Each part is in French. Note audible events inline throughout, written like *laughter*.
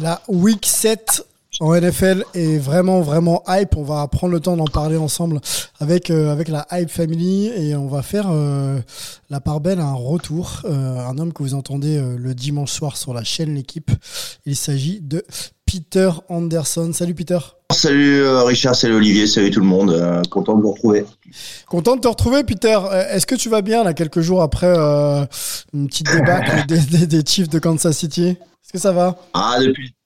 La week 7 en NFL est vraiment vraiment hype. On va prendre le temps d'en parler ensemble avec euh, avec la hype family et on va faire euh, la part belle à un retour. Euh, un homme que vous entendez le dimanche soir sur la chaîne l'équipe. Il s'agit de Peter Anderson. Salut Peter. Salut Richard, salut Olivier, salut tout le monde. Content de vous retrouver. Content de te retrouver, Peter. Est-ce que tu vas bien là quelques jours après une petite débâcle *laughs* des, des, des Chiefs de Kansas City? Est-ce que ça va? Ah,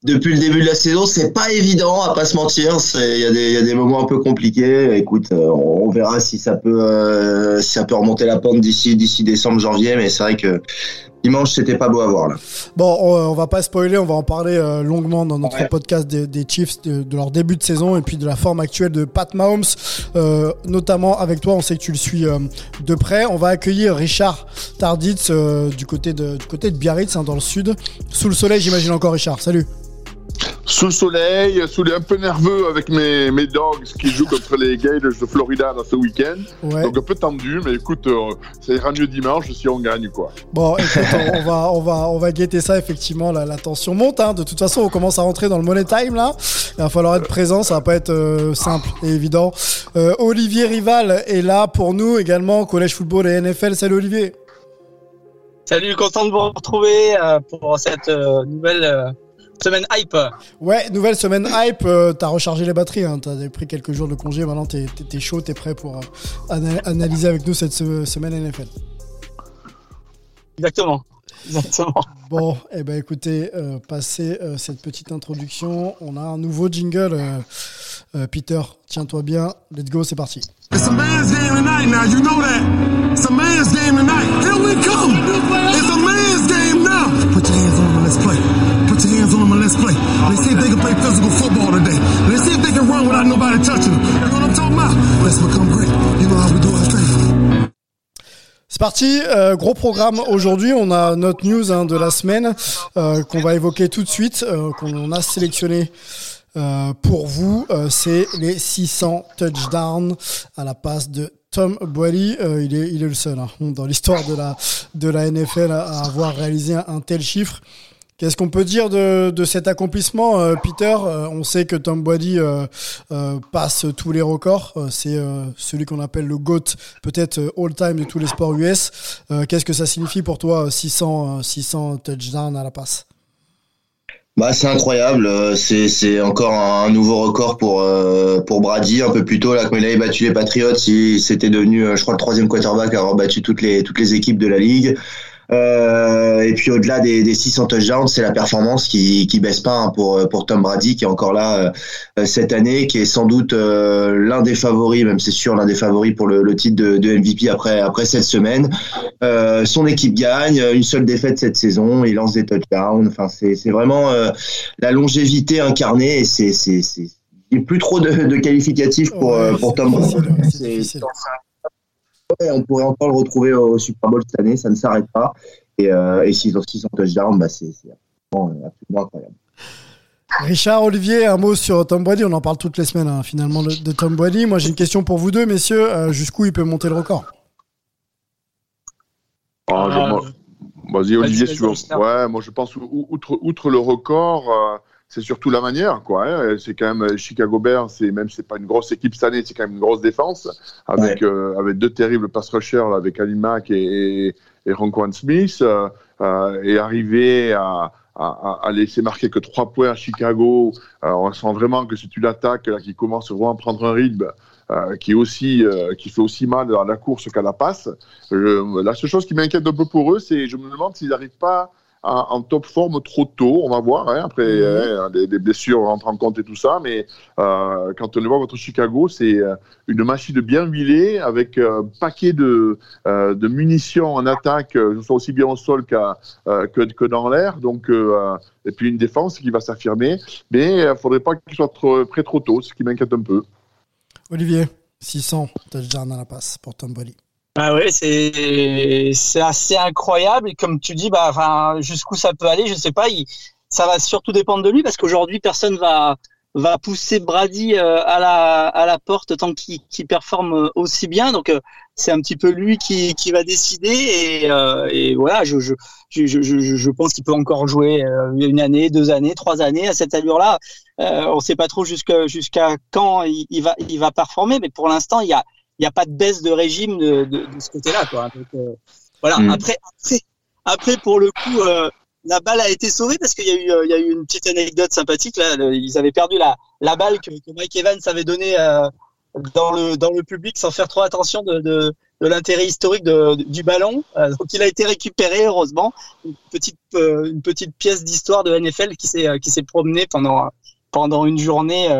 depuis, le début de la saison, c'est pas évident, à pas se mentir. Il y, a des- moments un peu compliqués. Écoute, euh, on verra si ça peut, euh, si ça peut remonter la pente d'ici décembre, janvier. Mais c'est vrai que dimanche, c'était pas beau à voir là. Bon, on, on va pas spoiler, on va en parler euh, longuement dans notre Ouais. podcast des, des Chiefs, de, de leur début de saison et puis de la forme actuelle de Pat Mahomes. Euh, notamment avec toi, on sait que tu le suis euh, de près. On va accueillir Richard Tarditz euh, du côté de du côté de Biarritz, hein, dans le sud, sous le soleil, j'imagine encore Richard. Salut. Sous le soleil, sous les un peu nerveux avec mes, mes dogs qui jouent contre les Gators de Florida dans ce week-end. Ouais. Donc un peu tendu, mais écoute, euh, ça ira mieux dimanche si on gagne quoi. Bon, écoute, on, on va, on va, on va guetter ça effectivement. La, la tension monte. Hein. De toute façon, on commence à rentrer dans le money time là. Il va falloir être présent. Ça va pas être euh, simple et évident. Euh, Olivier Rival est là pour nous également. Collège football et NFL. Salut Olivier. Salut, content de vous retrouver euh, pour cette euh, nouvelle euh, semaine hype. Ouais, nouvelle semaine hype. euh, T'as rechargé les batteries. Hein. T'as pris quelques jours de congé. Maintenant, t'es t'es- t'es chaud. T'es prêt pour euh, ana- analyser avec nous cette se- semaine NFL. Exactement. Exactement. Bon, eh ben écoutez, euh, passé euh, cette petite introduction, on a un nouveau jingle. euh, euh, Peter, tiens-toi bien. Let's go, c'est parti. It's a man's game tonight now, you know that. It's a man's game tonight. Your hands on them and let's play. Let's see if they can play physical football today. Let's see if they can run without nobody touching them. You know what I'm talking about? Let's become great. You know how we do our thing. C'est parti, euh, gros programme aujourd'hui. On a notre news hein, de la semaine euh, qu'on va évoquer tout de suite, euh, qu'on a sélectionné pour vous. C'est les 600 touchdowns à la passe de Tom Boily. Il, est, il est le seul hein, dans l'histoire de la, de la NFL à, avoir réalisé un tel chiffre. Qu'est-ce qu'on peut dire de, cet accomplissement, euh, Peter? Euh, On sait que Tom Brady euh, passe tous les records. C'est celui qu'on appelle le GOAT, peut-être all-time de tous les sports US. Qu'est-ce que ça signifie pour toi, euh, 600, euh, 600 touchdowns à la passe? Bah, c'est incroyable. C'est, encore un nouveau record pour, Brady. Un peu plus tôt, là, quand il avait battu les Patriots, il, c'était devenu, je crois, le troisième quarterback à avoir battu toutes les équipes de la ligue. Euh, et puis au-delà des, des 600 touchdowns, c'est la performance qui qui baisse pas hein, pour pour Tom Brady qui est encore là euh, cette année, qui est sans doute euh, l'un des favoris, même c'est sûr l'un des favoris pour le, le titre de, de MVP après après cette semaine. Euh, son équipe gagne, une seule défaite cette saison, il lance des touchdowns. Enfin c'est c'est vraiment euh, la longévité incarnée et c'est c'est c'est il n'y a plus trop de, de qualificatifs pour Ouais, euh, pour Tom Brady. c'est. Ouais, on pourrait encore le retrouver au Super Bowl cette année, ça ne s'arrête pas. Et, euh, et s'ils ont 600 touchdowns, bah c'est c'est absolument, euh, absolument incroyable. Richard, Olivier, un mot sur Tom Brady. On en parle toutes les semaines, hein, finalement, de, de Tom Brady. Moi, j'ai une question pour vous deux, messieurs. Euh, Jusqu'où il peut monter le record? Ah, je- Ah, moi- Vas-y, Olivier, vas-y, si tu veux. Richard. Ouais, moi je pense, ou- outre, outre le record, euh, c'est surtout la manière, quoi. hein. C'est quand même Chicago Bears, c'est même c'est pas une grosse équipe cette année, c'est quand même une grosse défense avec euh, avec deux terribles pass rushers là, avec Ali Mack et, et, et Ronquan Smith, euh, euh, et arriver à, à, laisser marquer que trois points à Chicago. Alors, on sent vraiment que c'est une attaque là, qui commence vraiment à prendre un rythme qui est aussi, qui fait aussi mal à la course qu'à la passe. la seule chose qui m'inquiète un peu pour eux, c'est je me demande s'ils n'arrivent pas en, top forme trop tôt. On va voir. Hein, après, mhm. hein, les, blessures rentrent en compte et tout ça. Mais euh, quand on le voit contre Chicago, c'est euh, une machine bien huilée avec un paquet de, euh, de munitions en attaque, ce soit aussi bien au sol que, que dans l'air. Donc, et puis une défense qui va s'affirmer. Mais il ne faudrait pas qu'il soit trop, prêt trop tôt, ce qui m'inquiète un peu. Olivier, 600 touchdowns à la passe pour Tom Brady. Ah ouais, c'est c'est assez incroyable et comme tu dis, bah enfin jusqu'où ça peut aller, je sais pas. Il, ça va surtout dépendre de lui parce qu'aujourd'hui personne va va pousser Brady euh, à la à la porte tant qu'il qu'il performe aussi bien. Donc euh, c'est un petit peu lui qui qui va décider et, euh, et voilà, je je je je, je pense qu'il peut encore jouer une année, deux années, trois années à cette allure-là. on sait pas trop jusqu'à jusqu'à quand il va il va performer, mais pour l'instant il y a il n'y a pas de baisse de régime de, de, de ce côté-là. Quoi. Donc, euh, voilà. Mm. Après, après, après, pour le coup, euh, la balle a été sauvée parce qu'il y a eu, euh, il y a eu une petite anecdote sympathique. Là, ils avaient perdu la, la balle que, que Mike Evans avait donnée dans le dans le public sans faire trop attention de, de, de l'intérêt historique de, du ballon. donc, il a été récupéré heureusement. Une petite une petite pièce d'histoire de NFL qui s'est qui s'est promenée pendant pendant une journée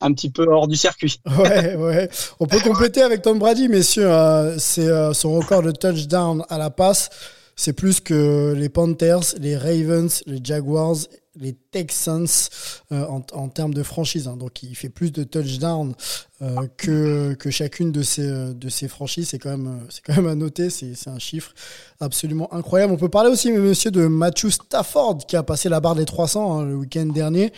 un petit peu hors du circuit. *laughs* ouais, ouais. On peut compléter avec Tom Brady, messieurs. C'est euh, son record de touchdown à la passe. C'est plus que les Panthers, les Ravens, les Jaguars les Texans euh, en, termes de franchise. Hein. Donc il fait plus de touchdowns euh, que, que chacune de ces, de ces franchises. C'est quand, même, quand même à noter, c'est un chiffre absolument incroyable. On peut parler aussi, monsieur, de Matthew Stafford qui a passé la barre des 300 hein, le week-end dernier.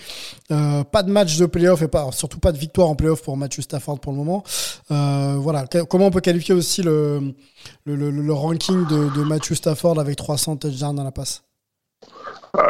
Euh, pas de match de playoff et pas, surtout pas de victoire en playoff pour Matthew Stafford pour le moment. voilà. Comment on peut qualifier aussi le, le, ranking de, de Matthew Stafford avec 300 touchdowns dans la passe? euh,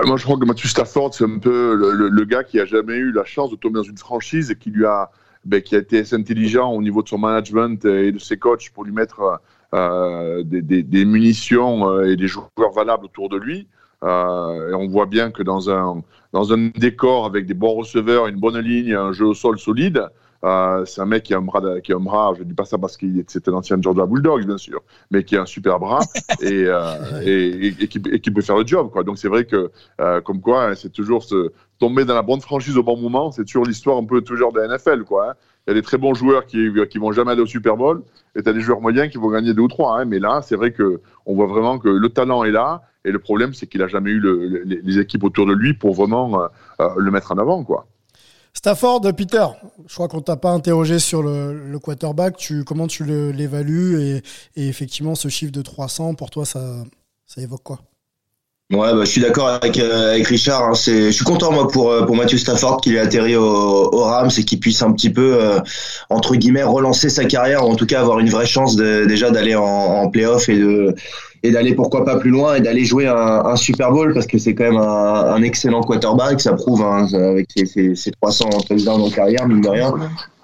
moi, je crois que Matthew Stafford, c'est un peu le, gars qui a jamais eu la chance de tomber dans une franchise et qui lui a, ben, qui a été assez intelligent au niveau de son management et de ses coachs pour lui mettre euh, des, munitions euh, et des joueurs valables autour de lui. Euh, et on voit bien que dans un, dans un décor avec des bons receveurs, une bonne ligne, un jeu au sol solide, euh, c'est un mec qui a un bras, qui a un bras. Je dis pas ça parce qu'il c'était un ancien Georgia Bulldogs, bien sûr, mais qui a un super bras *laughs* et, euh, et, et, qui, et, qui, peut faire le job. Quoi. Donc c'est vrai que, euh, comme quoi, hein, c'est toujours se tomber dans la bonne franchise au bon moment. C'est toujours l'histoire un peu toujours de la NFL, quoi. Hein. Il y a des très bons joueurs qui qui vont jamais aller au Super Bowl, et tu as des joueurs moyens qui vont gagner deux ou trois. Hein. Mais là, c'est vrai que on voit vraiment que le talent est là, et le problème, c'est qu'il a jamais eu le, les, équipes autour de lui pour vraiment le mettre en avant, quoi. Stafford, Peter, je crois qu'on t'a pas interrogé sur le, quarterback. Tu, comment tu l'évalues et, effectivement, ce chiffre de 300, pour toi, ça, ça évoque quoi? Ouais, bah, je suis d'accord avec, euh, Richard. Hein. je suis content moi pour euh, pour Matthew Stafford qu'il ait atterri au, Rams et qu'il puisse un petit peu euh, entre guillemets relancer sa carrière, ou en tout cas avoir une vraie chance déjà d'aller en, en playoff et de et d'aller pourquoi pas plus loin et d'aller jouer un, Super Bowl parce que c'est quand même un, un, excellent quarterback. Ça prouve hein, avec ses, ses, ses 300 touchdowns en carrière, mine de rien.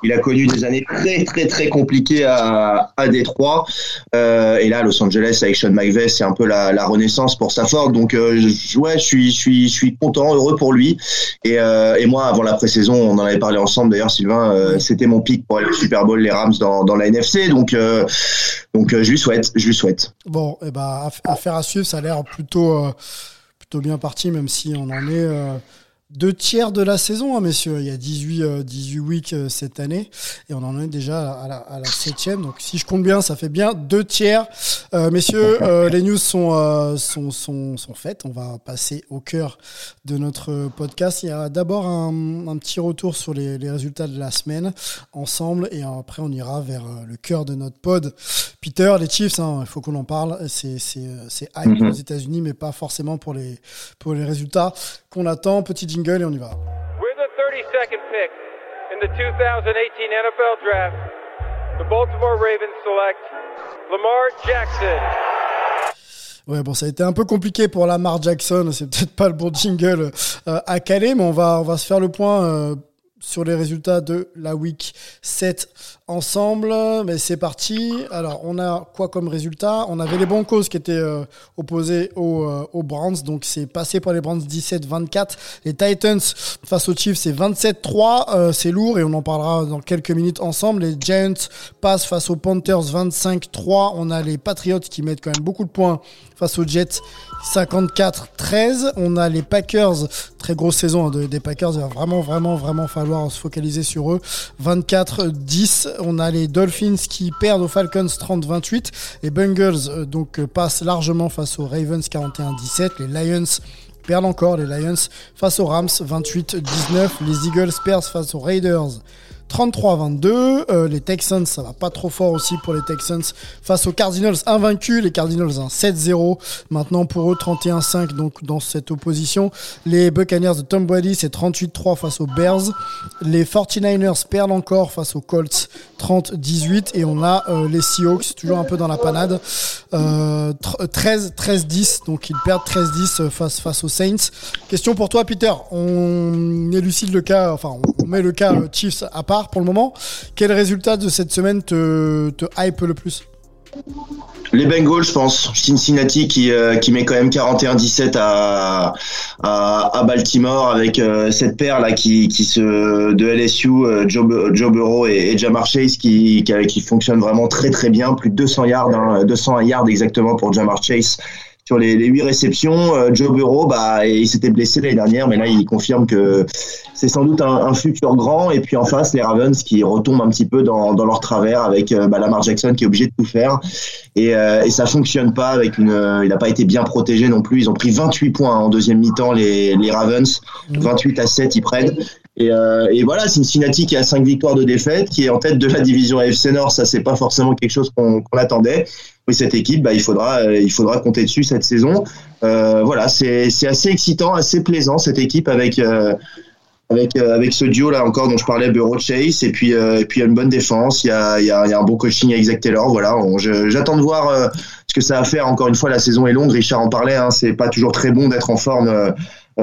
Il a connu des années très très très compliquées à, à Détroit. Euh, et là, Los Angeles avec Sean McVay, c'est un peu la, la, renaissance pour Stafford. Donc euh, ouais, je suis je suis je suis content, heureux pour lui. Et, euh, et moi, avant la pré-saison, on en avait parlé ensemble d'ailleurs, Sylvain. Euh, c'était mon pic pour aller au Super Bowl, les Rams dans, dans la NFC. Donc donc je lui souhaite, je lui souhaite. Bon, et eh ben affaire à suivre, ça a l'air plutôt plutôt bien parti, même si on en est deux tiers de la saison, hein, messieurs. Il y a 18, 18 euh, weeks euh, cette année et on en est déjà à la, à la septième. Donc si je compte bien, ça fait bien deux tiers. Euh, messieurs, les news sont, sont, sont, sont, faites. On va passer au cœur de notre podcast. Il y a d'abord un, un, petit retour sur les, les, résultats de la semaine ensemble et après on ira vers le cœur de notre pod. Peter, les Chiefs, hein, il faut qu'on en parle. C'est hype mm aux États-Unis, mais pas forcément pour les, pour les résultats qu'on attend. Petit jingle et on y va. With the 32nd pick in the 2018 NFL Draft, the Baltimore Ravens select Lamar Jackson. Ouais, bon, ça a été un peu compliqué pour Lamar Jackson. C'est peut-être pas le bon jingle euh, à caler, mais on va, on va se faire le point. Euh, sur les résultats de la week 7 ensemble. Mais c'est parti. Alors, on a quoi comme résultat? On avait les Broncos qui étaient euh, opposés aux, euh, aux, Browns. Donc, c'est passé par les Browns 17-24. Les Titans face aux Chiefs, c'est 27-3. Euh, c'est lourd et on en parlera dans quelques minutes ensemble. Les Giants passent face aux Panthers 25-3. On a les Patriots qui mettent quand même beaucoup de points face aux Jets 54-13. On a les Packers, très grosse saison hein, des Packers. Il va vraiment, vraiment, vraiment falloir se focaliser sur eux. 24-10. On a les Dolphins qui perdent aux Falcons 30-28. Les Bengals euh, donc euh, passent largement face aux Ravens 41-17. Les Lions perdent encore les Lions face aux Rams 28-19. Les Eagles perdent face aux Raiders 33-22. Euh, les Texans, ça va pas trop fort aussi pour les Texans face aux Cardinals invaincus. Les Cardinals 7-0. Maintenant pour eux 31-5 donc dans cette opposition. Les Buccaneers de Tom Brady c'est 38-3 face aux Bears. Les 49ers perdent encore face aux Colts 30-18 et on a euh, les Seahawks toujours un peu dans la panade. Euh, 13 13-10 donc ils perdent 13-10 euh, face face aux Saints. Question pour toi Peter, on élucide le cas enfin on met le cas Chiefs à part pour le moment. Quel résultat de cette semaine te, hype le plus? Les Bengals, je pense. Cincinnati qui, euh, qui met quand même 41-17 à, à, Baltimore avec euh, cette paire là qui, qui se de LSU, euh, Joe, Burrow et, Jamar Chase qui, qui, fonctionne vraiment très très bien, plus de 200 yards, hein, 200 yards exactement pour Jamar Chase sur les, les 8 réceptions. Euh, Joe Burrow, bah, il s'était blessé l'année dernière, mais là, il confirme que c'est sans doute un, futur grand. Et puis en face, les Ravens qui retombent un petit peu dans, dans leur travers avec euh, bah, Lamar Jackson qui est obligé de tout faire. Et, euh, et ça fonctionne pas avec une. il n'a pas été bien protégé non plus. Ils ont pris 28 points en deuxième mi-temps, les, les Ravens. 28 à 7, ils prennent. Et, euh, et, voilà, Cincinnati qui a 5 victoires de défaite, qui est en tête de la division AFC Nord, ça c'est pas forcément quelque chose qu'on attendait. Oui, cette équipe, bah, il faudra, euh, il faudra compter dessus cette saison. Euh, voilà, c'est assez excitant, assez plaisant cette équipe avec euh, avec euh, avec ce duo là encore dont je parlais, Bureau Chase, et puis et puis il y a une bonne défense, il y a il y a, y a un bon coaching avec Zach Taylor. Voilà, j'attends de voir ce que ça va faire. Encore une fois, la saison est longue. Richard en parlait, hein, c'est pas toujours très bon d'être en forme.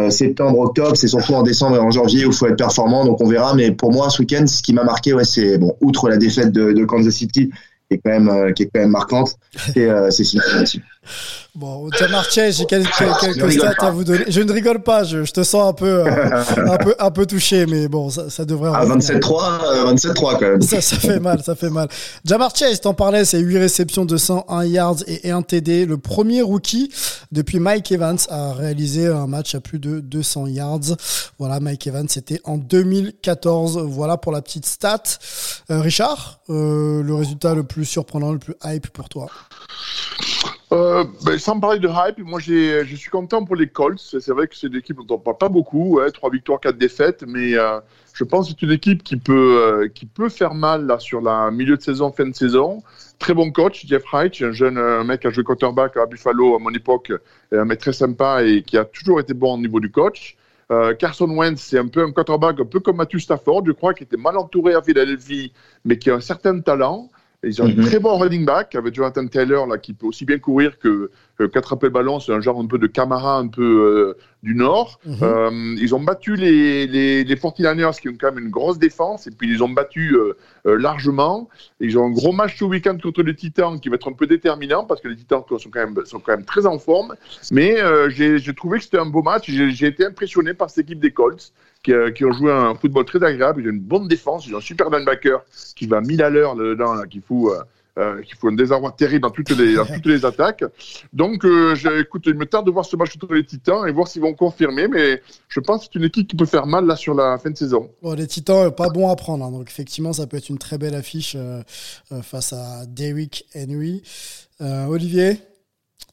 septembre, octobre, c'est surtout en décembre et en janvier où il faut être performant, donc on verra. Mais pour moi, ce week-end, ce qui m'a marqué, ouais, c'est bon, outre la défaite de, de Kansas City, qui est quand même, euh, qui est quand même marquante, c'est euh, significatif. Bon, Jamar Chase, j'ai quelques, quelques stats à vous donner. Je ne rigole pas, je, je te sens un peu, euh, *laughs* un peu, un peu touché, mais bon, ça, ça devrait. Ah, 27-3, 27-3 quand même. Ça, ça fait mal, ça fait mal. Jamar Chase, t'en parlais, c'est 8 réceptions, 201 yards et 1 TD. Le premier rookie depuis Mike Evans a réalisé un match à plus de 200 yards. Voilà, Mike Evans, c'était en 2014. Voilà pour la petite stat. Euh, Richard, euh, le résultat le plus surprenant, le plus hype pour toi? Euh, ben, sans parler de hype, moi je suis content pour les Colts. C'est vrai que c'est une équipe dont on ne parle pas beaucoup, ouais, 3 victoires, 4 défaites, mais euh, je pense que c'est une équipe qui peut, euh, qui peut faire mal là, sur la milieu de saison, fin de saison. Très bon coach, Jeff Wright, un jeune un mec qui a joué quarterback à Buffalo à mon époque, un mec très sympa et qui a toujours été bon au niveau du coach. Carson Wentz, c'est un peu un quarterback un peu comme Matthew Stafford, je crois, qui était mal entouré à Philadelphie, mais qui a un certain talent. Ils ont un mhm. très bon running back avec Jonathan Taylor là, qui peut aussi bien courir que, qu'attraper le ballon. C'est un genre un peu de Camara un peu euh, du Nord. Mhm. euh, ils ont battu les, les, les 49ers qui ont quand même une grosse défense et puis ils ont battu euh, largement. Ils ont un gros match ce week-end contre les Titans qui va être un peu déterminant parce que les Titans sont quand même, sont quand même très en forme. Mais j'ai, trouvé que c'était un beau match. J'ai été impressionné par cette équipe des Colts euh, qui, ont joué un football très agréable. Ils ont une bonne défense, ils ont un super linebacker qui va 1000 à l'heure dedans, qui fout. Euh, euh, qui fout un désarroi terrible dans toutes les, dans toutes les *laughs* attaques. Donc, euh, écoute, il me tarde de voir ce match contre les Titans et voir s'ils vont confirmer, mais je pense que c'est une équipe qui peut faire mal là sur la fin de saison. Bon, les Titans, pas bon à prendre, hein. donc effectivement, ça peut être une très belle affiche face à Derrick Henry. Olivier,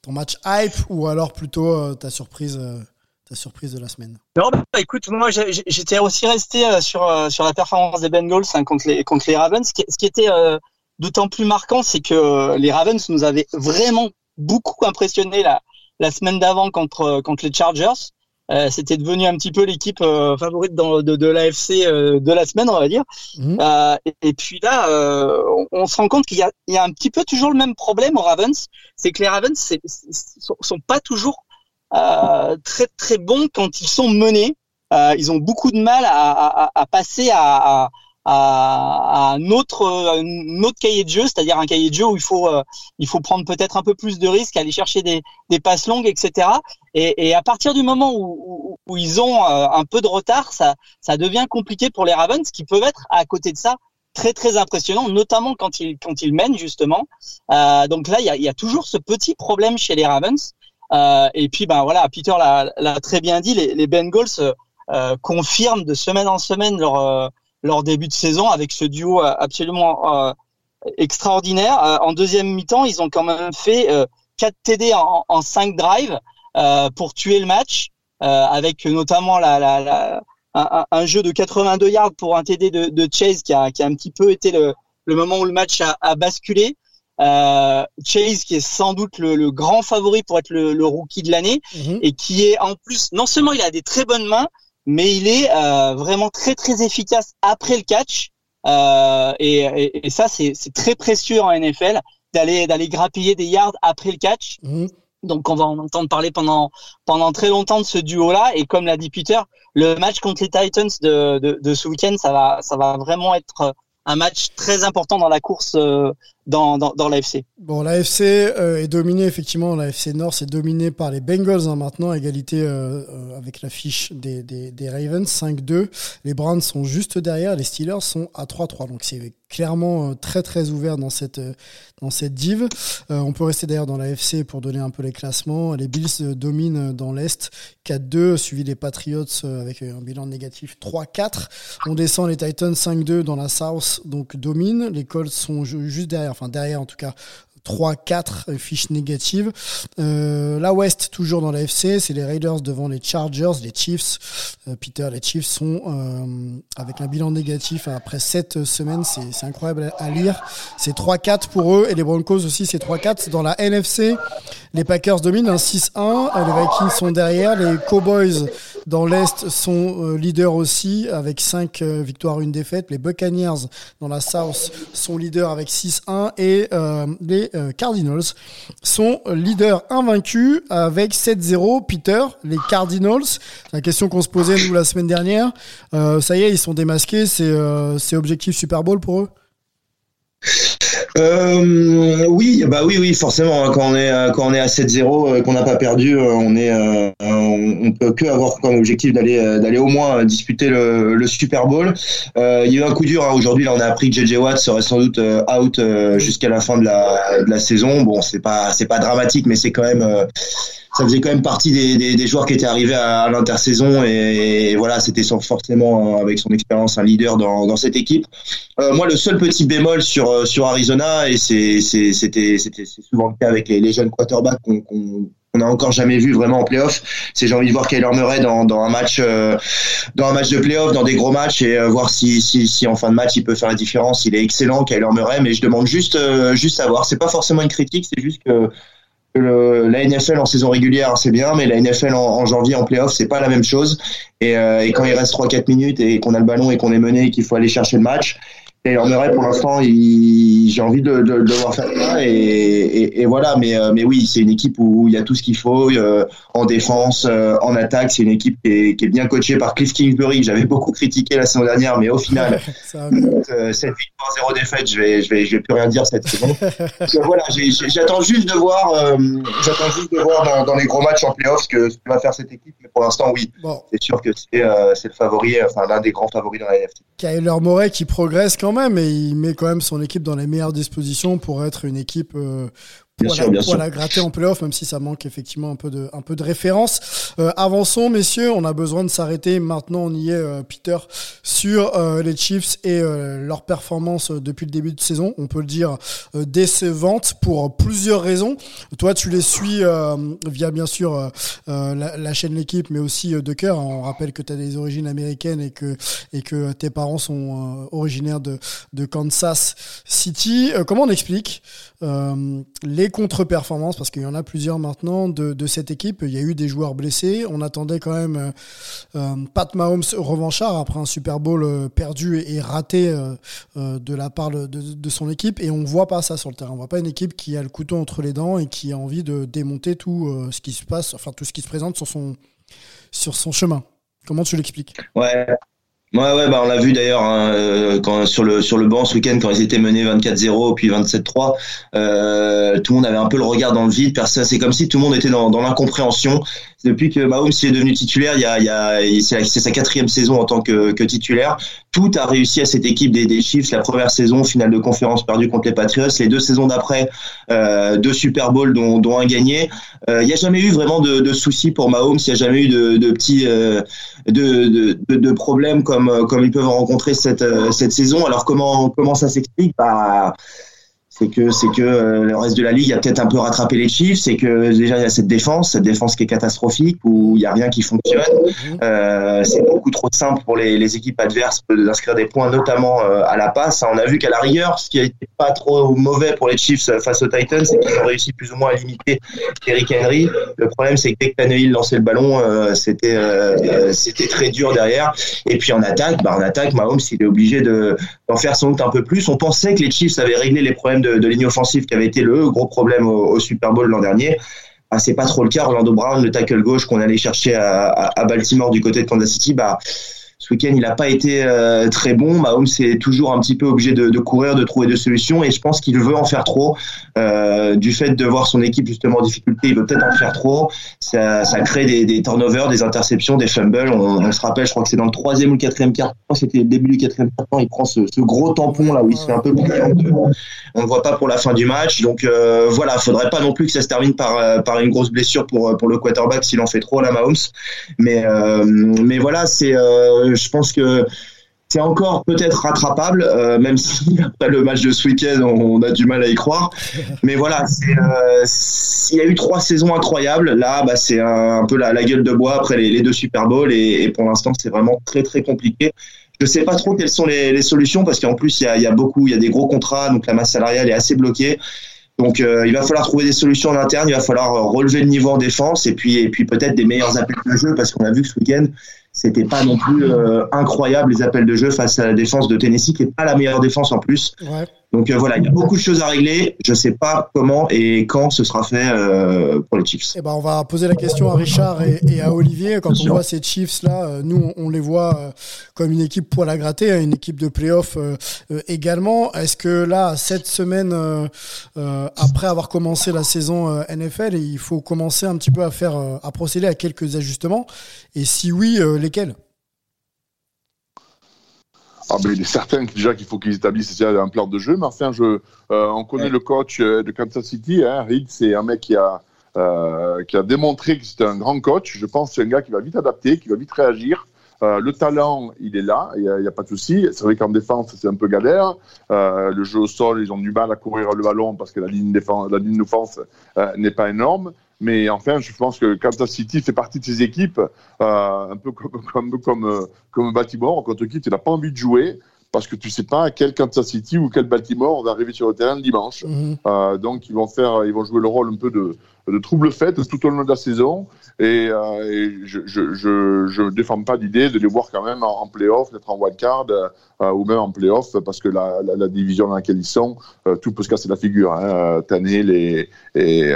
ton match hype ou alors plutôt ta surprise surprise de la semaine Non, bah, écoute, moi j'étais aussi resté euh, sur, euh, sur la performance des Bengals hein, contre, les, contre les Ravens. Ce qui, ce qui était euh, d'autant plus marquant, c'est que les Ravens nous avaient vraiment beaucoup impressionné la, la semaine d'avant contre, contre les Chargers. C'était devenu un petit peu l'équipe favorite dans, de, de l'AFC de la semaine, on va dire. Mhm. Et, puis là, on, se rend compte qu'il y a, il y a un petit peu toujours le même problème aux Ravens, c'est que les Ravens sont, sont pas toujours très très bons quand ils sont menés. euh, ils ont beaucoup de mal à, à, à passer à, à, un autre un autre cahier de jeu, c'est-à-dire un cahier de jeu où il faut euh, il faut prendre peut-être un peu plus de risques, aller chercher des, des passes longues, etc. Et, et à partir du moment où, où, ils ont euh, un peu de retard, ça ça devient compliqué pour les Ravens qui peuvent être à côté de ça très très impressionnants, notamment quand ils quand ils mènent justement. Euh, donc là, il y a, y a, toujours ce petit problème chez les Ravens. Euh, et puis ben voilà, Peter l'a très bien dit, les, les Bengals euh, confirment de semaine en semaine leur leur début de saison avec ce duo euh, absolument euh, extraordinaire. Euh, en deuxième mi-temps, ils ont quand même fait 4 TD en, en 5 drives pour tuer le match, avec notamment la, la, la un, un, jeu de 82 yards pour un TD de, de Chase qui a, qui a un petit peu été le, le moment où le match a, a basculé. Euh, Chase qui est sans doute le, le, grand favori pour être le, le rookie de l'année mm-hmm. et qui est en plus non seulement il a des très bonnes mains mais il est euh, vraiment très très efficace après le catch. Euh, et, et, et, ça, c'est très précieux en NFL d'aller d'aller grappiller des yards après le catch. Mmh. Donc on va en entendre parler pendant pendant très longtemps de ce duo-là. Et comme l'a dit Peter, le match contre les Titans de, de, de ce week-end, ça va ça va vraiment être un match très important dans la course euh, dans, dans, dans l'AFC. Bon, l'AFC euh, est dominé effectivement, l'AFC Nord c'est dominé par les Bengals hein, maintenant, égalité euh, euh, avec l'affiche des, des, Ravens, 5-2. Les Browns sont juste derrière, les Steelers sont à 3-3, donc c'est clairement très très ouvert dans cette, dans cette div. on peut rester d'ailleurs dans l'AFC pour donner un peu les classements. Les Bills dominent dans l'Est, 4-2, suivi des Patriots avec un bilan négatif 3-4. On descend les Titans 5-2 dans la South, donc domine. Les Colts sont juste derrière enfin derrière en tout cas 3-4 fiches négatives. Euh, la West, toujours dans la FC, c'est les Raiders devant les Chargers, les Chiefs. Euh, Peter, les Chiefs sont euh, avec un bilan négatif après 7 semaines, c'est incroyable à lire. C'est 3-4 pour eux et les Broncos aussi, c'est 3-4. Dans la NFC, les Packers dominent un 6-1, les Vikings sont derrière, les Cowboys dans l'Est sont euh, leaders aussi avec 5 euh, victoires, une défaite. Les Buccaneers dans la South sont leaders avec 6-1 et euh, les Cardinals sont leaders invaincus avec 7-0. Peter, les Cardinals, c'est la question qu'on se posait nous la semaine dernière. ça y est, ils sont démasqués, c'est objectif Super Bowl pour eux? Euh, oui, bah oui, oui, forcément. Hein, quand on est quand on est à 7-0, euh, qu'on n'a pas perdu, euh, on est, euh, on, peut que avoir comme objectif d'aller d'aller au moins disputer le, Super Bowl. Euh, il y a eu un coup dur hein. aujourd'hui. Là, on a appris que JJ Watt serait sans doute out jusqu'à la fin de la de la saison. Bon, c'est pas c'est pas dramatique, mais c'est quand même ça faisait quand même partie des, des, des, joueurs qui étaient arrivés à, l'intersaison et, voilà, c'était forcément avec son expérience un leader dans, dans cette équipe. Euh, moi, le seul petit bémol sur euh, sur Arizona et c'était souvent le cas avec les, les jeunes quarterbacks qu'on qu'on n'a encore jamais vu vraiment en playoff. C'est j'ai envie de voir Kyler Murray dans, dans un match euh, dans un match de playoff, dans des gros matchs et euh, voir si, si, si en fin de match il peut faire la différence. Il est excellent Kyler Murray, mais je demande juste juste savoir. C'est pas forcément une critique, c'est juste que le, la NFL en saison régulière c'est bien, mais la NFL en, janvier en playoff c'est pas la même chose. Et, euh, et quand il reste 3-4 minutes et qu'on a le ballon et qu'on est mené et qu'il faut aller chercher le match, et on aurait pour l'instant, j'ai envie de, de, de, voir faire ça et, et, et, voilà. Mais, euh, mais oui, c'est une équipe où il y a tout ce qu'il faut euh, en défense, euh, en attaque. C'est une équipe qui est, qui est, bien coachée par Cliff Kingsbury, que j'avais *laughs* beaucoup critiqué la saison dernière, mais au final, *laughs* cette victoire zéro défaite, je vais, je vais, je vais plus rien dire cette saison. voilà, j'attends juste de voir, j'attends juste de voir dans, dans, les gros matchs en playoffs ce que, ce que va faire cette équipe. Mais pour l'instant, oui, bon. c'est sûr que c'est le favori, enfin l'un des grands favoris dans la NFC. Kyler Moret qui progresse quand même et il met quand même son équipe dans les meilleures dispositions pour être une équipe euh, pour, bien la, sûr, la gratter en playoff, même si ça manque effectivement un peu de, un peu de référence. Euh, avançons, messieurs, on a besoin de s'arrêter. Maintenant, on y est, euh, Peter, sur euh, les Chiefs et leur performance depuis le début de saison. On peut le dire décevante pour plusieurs raisons. Toi, tu les suis via bien sûr la, la, chaîne L'équipe, mais aussi de cœur. On rappelle que tu as des origines américaines et que, et que tes parents sont originaires de, de Kansas City. comment on explique les contre-performances, parce qu'il y en a plusieurs maintenant, de, cette équipe. Il y a eu des joueurs blessés. On attendait quand même euh, euh Pat Mahomes revanchard après un Super Bowl euh, perdu et, raté de la part de, son équipe. Et on voit pas ça sur le terrain. On voit pas une équipe qui a le couteau entre les dents et qui a envie de démonter tout ce qui se passe, enfin tout ce qui se présente sur son, sur son chemin. Comment tu l'expliques? Ouais, Ouais, ouais, bah on l'a vu d'ailleurs hein, euh, quand sur le sur le banc ce week-end quand ils étaient menés 24-0 puis 27-3, euh, tout le monde avait un peu le regard dans le vide. Personne, c'est comme si tout le monde était dans, dans l'incompréhension. Depuis que Mahomes est devenu titulaire, il y a, il y a c'est sa quatrième saison en tant que, que, titulaire. Tout a réussi à cette équipe des, des Chiefs. La première saison, finale de conférence perdue contre les Patriots. Les deux saisons d'après, euh, deux Super Bowls dont, dont un gagné. Euh, il n'y a jamais eu vraiment de, de soucis pour Mahomes. Il n'y a jamais eu de, de petits euh, de, de, problèmes comme comme ils peuvent rencontrer cette euh, cette saison. Alors comment comment ça s'explique? Bah, c'est que c'est que euh, le reste de la ligue a peut-être un peu rattrapé les Chiefs, c'est que déjà il y a cette défense, cette défense qui est catastrophique où il y a rien qui fonctionne. Euh, c'est beaucoup trop simple pour les, les équipes adverses d'inscrire des points, notamment euh, à la passe. On a vu qu'à la rigueur, ce qui été pas trop mauvais pour les Chiefs face aux Titans, c'est qu'ils ont réussi plus ou moins à limiter Eric Henry. Le problème, c'est que dès que Tannehill lançait le ballon, euh, c'était euh, c'était très dur derrière. Et puis en attaque, bah en attaque, Mahomes il est obligé de d'en faire sans doute un peu plus. On pensait que les Chiefs avaient réglé les problèmes de, de ligne offensive qui avait été le gros problème au, Super Bowl l'an dernier. Ah, c'est pas trop le cas. Orlando Brown, le tackle gauche qu'on allait chercher à, Baltimore du côté de Kansas City, bah ce week-end, il n'a pas été euh, très bon. Mahomes est toujours un petit peu obligé de, de courir, de trouver des solutions, et je pense qu'il veut en faire trop. Euh, du fait de voir son équipe justement en difficulté, il veut peut-être en faire trop. Ça, ça crée des, des, turnovers, des interceptions, des fumbles. On, on, se rappelle, je crois que c'est dans le troisième ou le quatrième quart c'était le début du quatrième quart il prend ce, ce, gros tampon là où il se fait un peu On ne voit pas pour la fin du match. Donc euh, voilà, faudrait pas non plus que ça se termine par, euh, par une grosse blessure pour, pour le quarterback s'il en fait trop à la Mahomes. Mais, mais voilà, c'est je pense que c'est encore peut-être rattrapable, euh, même si *laughs* après le match de ce week-end, on, a du mal à y croire. Mais voilà, euh, y a eu trois saisons incroyables. Là, bah, c'est un, peu la, gueule de bois après les, deux Super Bowls, et, pour l'instant, c'est vraiment très très compliqué. Je sais pas trop quelles sont les, solutions parce qu'en plus, il y, a, il y a beaucoup, il y a des gros contrats, donc la masse salariale est assez bloquée. Donc euh, il va falloir trouver des solutions en interne, il va falloir relever le niveau en défense et puis et puis peut-être des meilleurs appels de jeu parce qu'on a vu que ce week-end c'était pas non plus euh, incroyable les appels de jeu face à la défense de Tennessee qui est pas la meilleure défense en plus. Donc euh, voilà, il y a beaucoup de choses à régler. Je sais pas comment et quand ce sera fait euh, pour les Chiefs. Eh ben on va poser la question à Richard et, et à Olivier. Quand Bien on sûr. voit ces Chiefs là, euh, nous on, on les voit euh, comme une équipe poil à gratter, hein, une équipe de playoff euh, également. Est-ce que là, cette semaine après avoir commencé la saison NFL, il faut commencer un petit peu à faire, à procéder à quelques ajustements? Et si oui, lesquels? Ah ben, il est certain déjà qu'il faut qu'ils établissent un plan de jeu, mais enfin, je, euh, on connaît ouais. le coach de Kansas City, hein, Reed, c'est un mec qui a, euh, qui a démontré que c'était un grand coach. Je pense que c'est un gars qui va vite adapter, qui va vite réagir. Euh, le talent, il est là, il n'y a, a, pas de souci. C'est vrai qu'en défense, c'est un peu galère. Euh, le jeu au sol, ils ont du mal à courir le ballon parce que la ligne défense, la ligne d'offense euh, n'est pas énorme. Mais enfin, je pense que Kansas City fait partie de ces équipes, euh, un peu comme, *laughs* comme, comme, comme Baltimore, contre qui tu n'as pas envie de jouer parce que tu sais pas à quel Kansas City ou quel Baltimore on va arriver sur le terrain le dimanche. -hmm. euh, donc ils vont faire, ils vont jouer le rôle un peu de, de trouble fête tout au long de la saison. Et, euh, et je, je, je, je défends pas l'idée de les voir quand même en, en playoff, d'être en wildcard euh, ou même en playoff, parce que la, la, la, division dans laquelle ils sont, tout peut se casser la figure. Hein. Tannehill et, et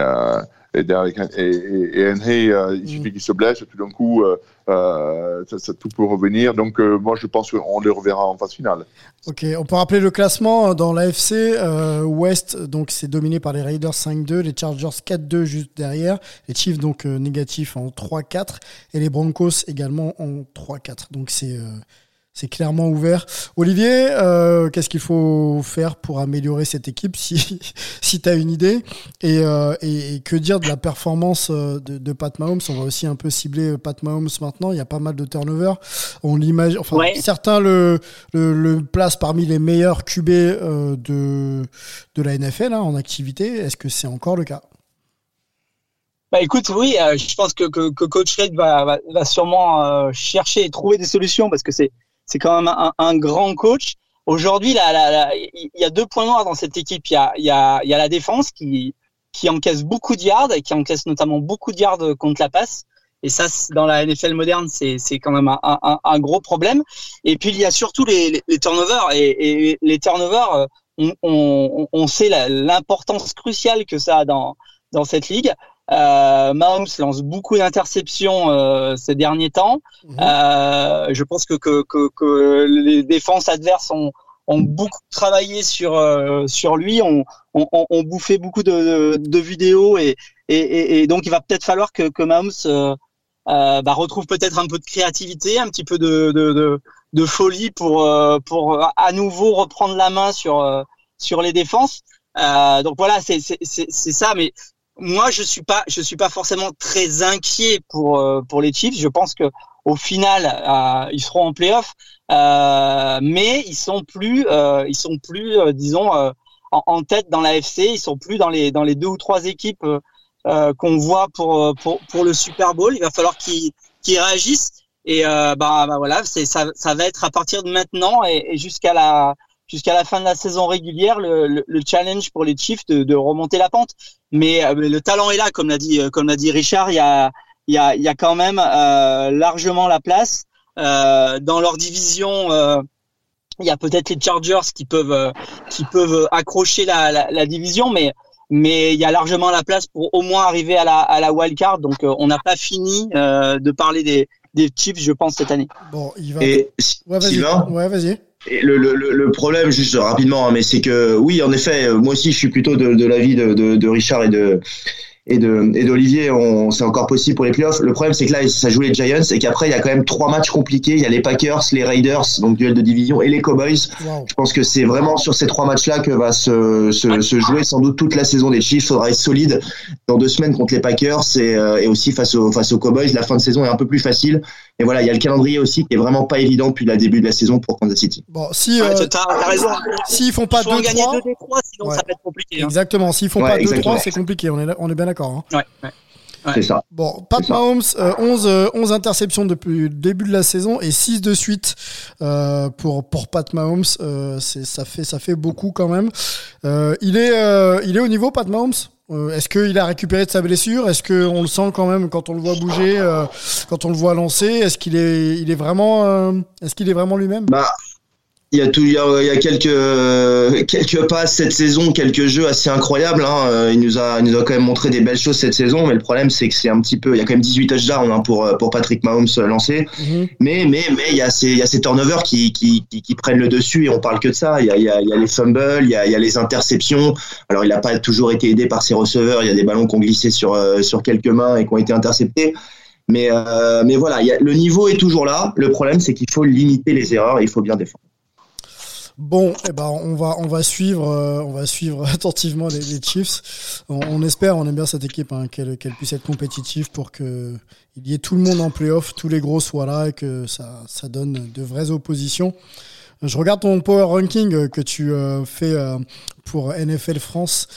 et, et, et, et Henry, euh, il suffit qu'il se blesse, tout d'un coup, euh, ça, ça, tout peut revenir. Donc, euh, moi, je pense qu'on les reverra en phase finale. Ok, on peut rappeler le classement dans l'AFC euh, West. Donc, c'est dominé par les Raiders 5-2, les Chargers 4-2 juste derrière, les Chiefs donc euh, négatifs en 3-4 et les Broncos également en 3-4. Donc, c'est c'est clairement ouvert. Olivier, euh, qu'est-ce qu'il faut faire pour améliorer cette équipe si, *laughs* si tu as une idée? Et, euh, et, et, que dire de la performance euh, de, de, Pat Mahomes? On va aussi un peu cibler Pat Mahomes maintenant. Il y a pas mal de turnover. On l'imagine. Enfin, ouais. certains le, le, le, placent parmi les meilleurs QB euh, de, de la NFL hein, en activité. Est-ce que c'est encore le cas? Bah écoute, oui, euh, je pense que, que, que Coach Red va, va, va sûrement euh, chercher et trouver des solutions parce que c'est c'est quand même un, un, grand coach. Aujourd'hui, il y a deux points noirs dans cette équipe. Il y a, y a, y a la défense qui, qui encaisse beaucoup de yards et qui encaisse notamment beaucoup de yards contre la passe. Et ça, dans la NFL moderne, c'est, quand même un, un, un, gros problème. Et puis, il y a surtout les, les, les turnovers. Et, et, les turnovers, euh, on, on, on sait l'importance cruciale que ça a dans, dans cette ligue. Euh, Mahomes lance beaucoup d'interceptions euh, ces derniers temps. Mhm. Euh, je pense que, que, que, que les défenses adverses ont, ont beaucoup travaillé sur euh, sur lui, ont, ont, ont bouffé beaucoup de, de, de vidéos et, et, et, et donc il va peut-être falloir que, que Mahomes euh, euh, bah, retrouve peut-être un peu de créativité, un petit peu de, de, de, de folie pour euh, pour à nouveau reprendre la main sur euh, sur les défenses. Euh, donc voilà, c'est c'est c'est c'est ça, mais moi je suis pas je suis pas forcément très inquiet pour euh, pour les Chiefs. Je pense que au final euh, ils seront en playoff, euh, mais ils sont plus euh, ils sont plus euh, disons euh, en, en tête dans la FC. Ils sont plus dans les dans les deux ou trois équipes qu'on voit pour pour pour le Super Bowl. Il va falloir qu'ils qu'ils réagissent et bah, bah voilà c'est ça ça va être à partir de maintenant et, et jusqu'à la jusqu'à la fin de la saison régulière le, le, le challenge pour les Chiefs de, de remonter la pente. Mais, euh, le talent est là, comme l'a dit, euh, comme l'a dit Richard. Il y a, il y a, il y a quand même euh, largement la place euh, dans leur division. Euh, il y a peut-être les Chargers qui peuvent, euh, qui peuvent accrocher la, la, la, division, mais mais il y a largement la place pour au moins arriver à la, à la wild card. Donc euh, on n'a pas fini euh, de parler des, des Chiefs, je pense, cette année. Bon, il va. Et Ouais, vas-y. Ouais, vas-y. Et le, le, le- problème, juste rapidement, hein, mais c'est que oui, en effet, euh, moi aussi, je suis plutôt de, de l'avis de, de, de Richard et de et de et d'Olivier. C'est encore possible pour les playoffs. Le problème, c'est que là, ça joue les Giants et qu'après, il y a quand même trois matchs compliqués. Il y a les Packers, les Raiders, donc duel de division, et les Cowboys. Wow. Je pense que c'est vraiment sur ces trois matchs-là que va se, se, se jouer sans doute toute la saison des Chiefs. Il faudra être solide dans deux semaines contre les Packers et, euh, et aussi face aux, face aux Cowboys. La fin de saison est un peu plus facile. Et voilà, il y a le calendrier aussi qui est vraiment pas évident depuis le début de la saison pour Kansas City. Bon, si Ouais, euh, t'as t'as raison. s'ils font pas Il faut en gagner 2-3, deux des trois, sinon Ouais. ça va être compliqué. hein. exactement, s'ils font Ouais, pas 2-3, exactement. c'est compliqué. On est là- on est bien d'accord. hein. Ouais, ouais. Ouais. C'est ça. Bon, Pat. Mahomes, euh, 11, euh, 11 interceptions depuis le début de la saison et 6 de suite euh, pour pour Pat Mahomes. Euh, c'est ça fait ça fait beaucoup quand même. Euh, il est euh, il est au niveau Pat Mahomes? Euh, Est-ce qu'il a récupéré de sa blessure? Est-ce qu'on le sent quand même quand on le voit bouger, euh, quand on le voit lancer? Est-ce qu'il est il est vraiment euh, est-ce qu'il est vraiment lui-même? Bah, il y a tout, il y a, il y a quelques euh, quelques passes cette saison, quelques jeux assez incroyables. Hein. Euh, Il nous a, il nous a quand même montré des belles choses cette saison, mais le problème c'est que c'est un petit peu, il y a quand même 18 touchdowns hein, pour euh, pour Patrick Mahomes euh. Mhm. Mais mais mais il y a ces il y a ces turnovers qui qui, qui qui prennent le dessus et on parle que de ça. Il y a il y a, il y a les fumbles, il y a il y a les interceptions. Alors il n'a pas toujours été aidé par ses receveurs. Il y a des ballons qui ont glissé sur euh, sur quelques mains et qui ont été interceptés. Mais euh, mais voilà, il y a, le niveau est toujours là. Le problème c'est qu'il faut limiter les erreurs et il faut bien défendre. Bon, eh ben on va on va suivre euh, on va suivre *laughs* attentivement les, Chiefs. On, espère, on aime bien cette équipe hein, qu'elle puisse être compétitive pour que il y ait tout le monde en playoff, tous les gros soient là et que ça ça donne de vraies oppositions. Je regarde ton power ranking euh, que tu euh, fais pour NFL France.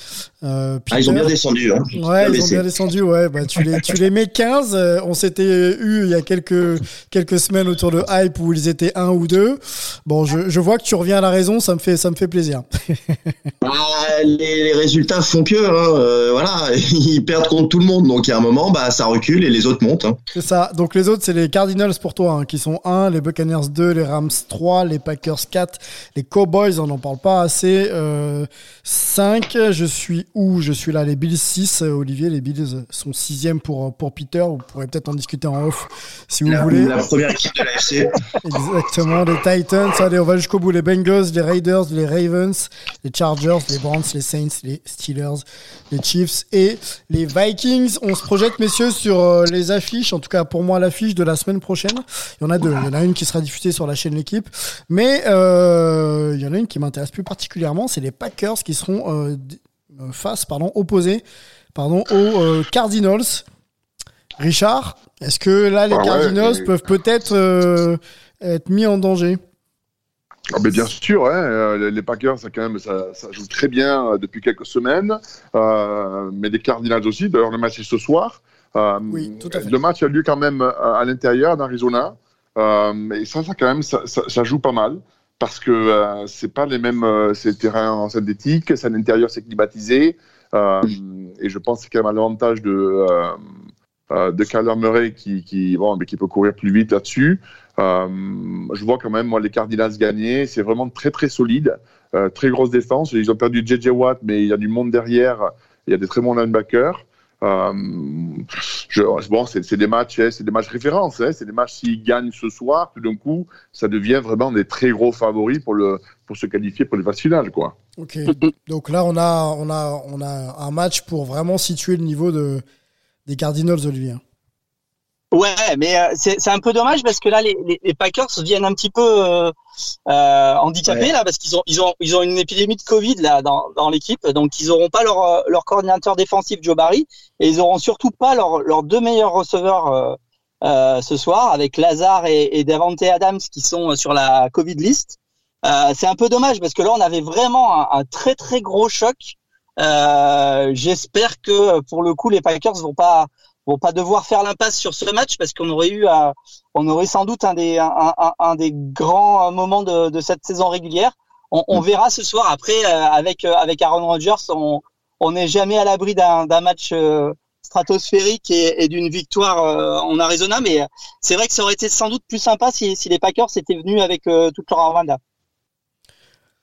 Euh, Ah, ils ont Peter. bien descendu. Hein. Ouais, ils ont bien descendu, ouais. Bah, tu les, tu les mets 15. euh, on s'était eu il y a quelques, quelques semaines autour de Hype où ils étaient un ou deux. Bon, je, je vois que tu reviens à la raison, ça me fait, ça me fait plaisir. *laughs* Ah, les, les résultats font que, hein, euh, voilà, *laughs* ils perdent contre tout le monde. Donc, il y a un moment, bah, ça recule et les autres montent. Hein. C'est ça. Donc les autres, c'est les Cardinals pour toi, hein, qui sont 1, les Buccaneers 2, les Rams 3, les Packers 4, les Cowboys, on n'en parle pas assez, euh, 5. Je suis où? Je suis là, les Bills 6. Euh, Olivier, les Bills sont 6 pour, pour Peter. Vous pourrez peut-être en discuter en off si vous La, voulez. la première équipe de l'AFC. Exactement, les Titans, allez, on va jusqu'au bout, les Bengals, les Raiders, les Ravens, les Chargers, les Browns, les Saints, les Steelers, les Chiefs et les Vikings. On se projette, messieurs, sur euh, les affiches, en tout cas pour moi l'affiche de la semaine prochaine. Il y en a deux, il y en a une qui sera diffusée sur la chaîne L'équipe, mais euh, il y en a une qui m'intéresse plus particulièrement, c'est les Packers qui seront euh, euh, face, pardon, opposés pardon, aux euh, Cardinals. Richard, est-ce que là les Ah ouais, Cardinals peuvent peut-être euh, être mis en danger? Ah, mais bien sûr, hein, les- Packers, ça, quand même, ça, ça joue très bien depuis quelques semaines. Euh, mais les Cardinals aussi. D'ailleurs, le match est ce soir. Euh, Oui, tout à fait. Le match a lieu quand même à l'intérieur, en Arizona. Euh, et ça, ça, quand même, ça joue pas mal. Parce que euh, c'est pas les mêmes. Euh, c'est terrain en synthétique, c'est à l'intérieur, c'est climatisé. Euh, et je pense c'est quand même à l'avantage de, euh, euh, de Kyler Murray qui, qui, bon, mais qui peut courir plus vite là-dessus. Euh, je vois quand même moi, les Cardinals gagner. C'est vraiment très très solide, très grosse défense. Ils ont perdu JJ Watt, mais il y a du monde derrière. Il y a des très bons linebackers. Euh, bon, c'est des matchs, hein, c'est des matchs références. Hein, c'est des matchs s'ils gagnent ce soir, tout d'un coup, ça devient vraiment des très gros favoris pour le pour se qualifier pour les phases finales, quoi. Ok. Donc là, on a on a on a un match pour vraiment situer le niveau de des Cardinals, Olivier. Ouais, mais euh, c'est un peu dommage parce que là, les, les, Packers viennent un petit peu euh, euh, handicapés là parce qu'ils ont ils ont ils ont une épidémie de Covid là dans, dans l'équipe, donc ils auront pas leur euh, leur coordinateur défensif Joe Barry et ils auront surtout pas leurs leurs deux meilleurs receveurs euh, ce soir avec Lazare et, et Davante Adams qui sont sur la Covid list. c'est un peu dommage parce que là on avait vraiment un, un très très gros choc. J'espère que pour le coup les Packers vont pas vont pas devoir faire l'impasse sur ce match parce qu'on aurait eu, euh, on aurait sans doute un des, un, un, des grands moments de, de, cette saison régulière. On, on mm. verra ce soir. Après, euh, avec euh, avec Aaron Rodgers, on on n'est jamais à l'abri d'un match stratosphérique et, et d'une victoire en Arizona. Mais c'est vrai que ça aurait été sans doute plus sympa si, si les Packers étaient venus avec toute leur Arvanda.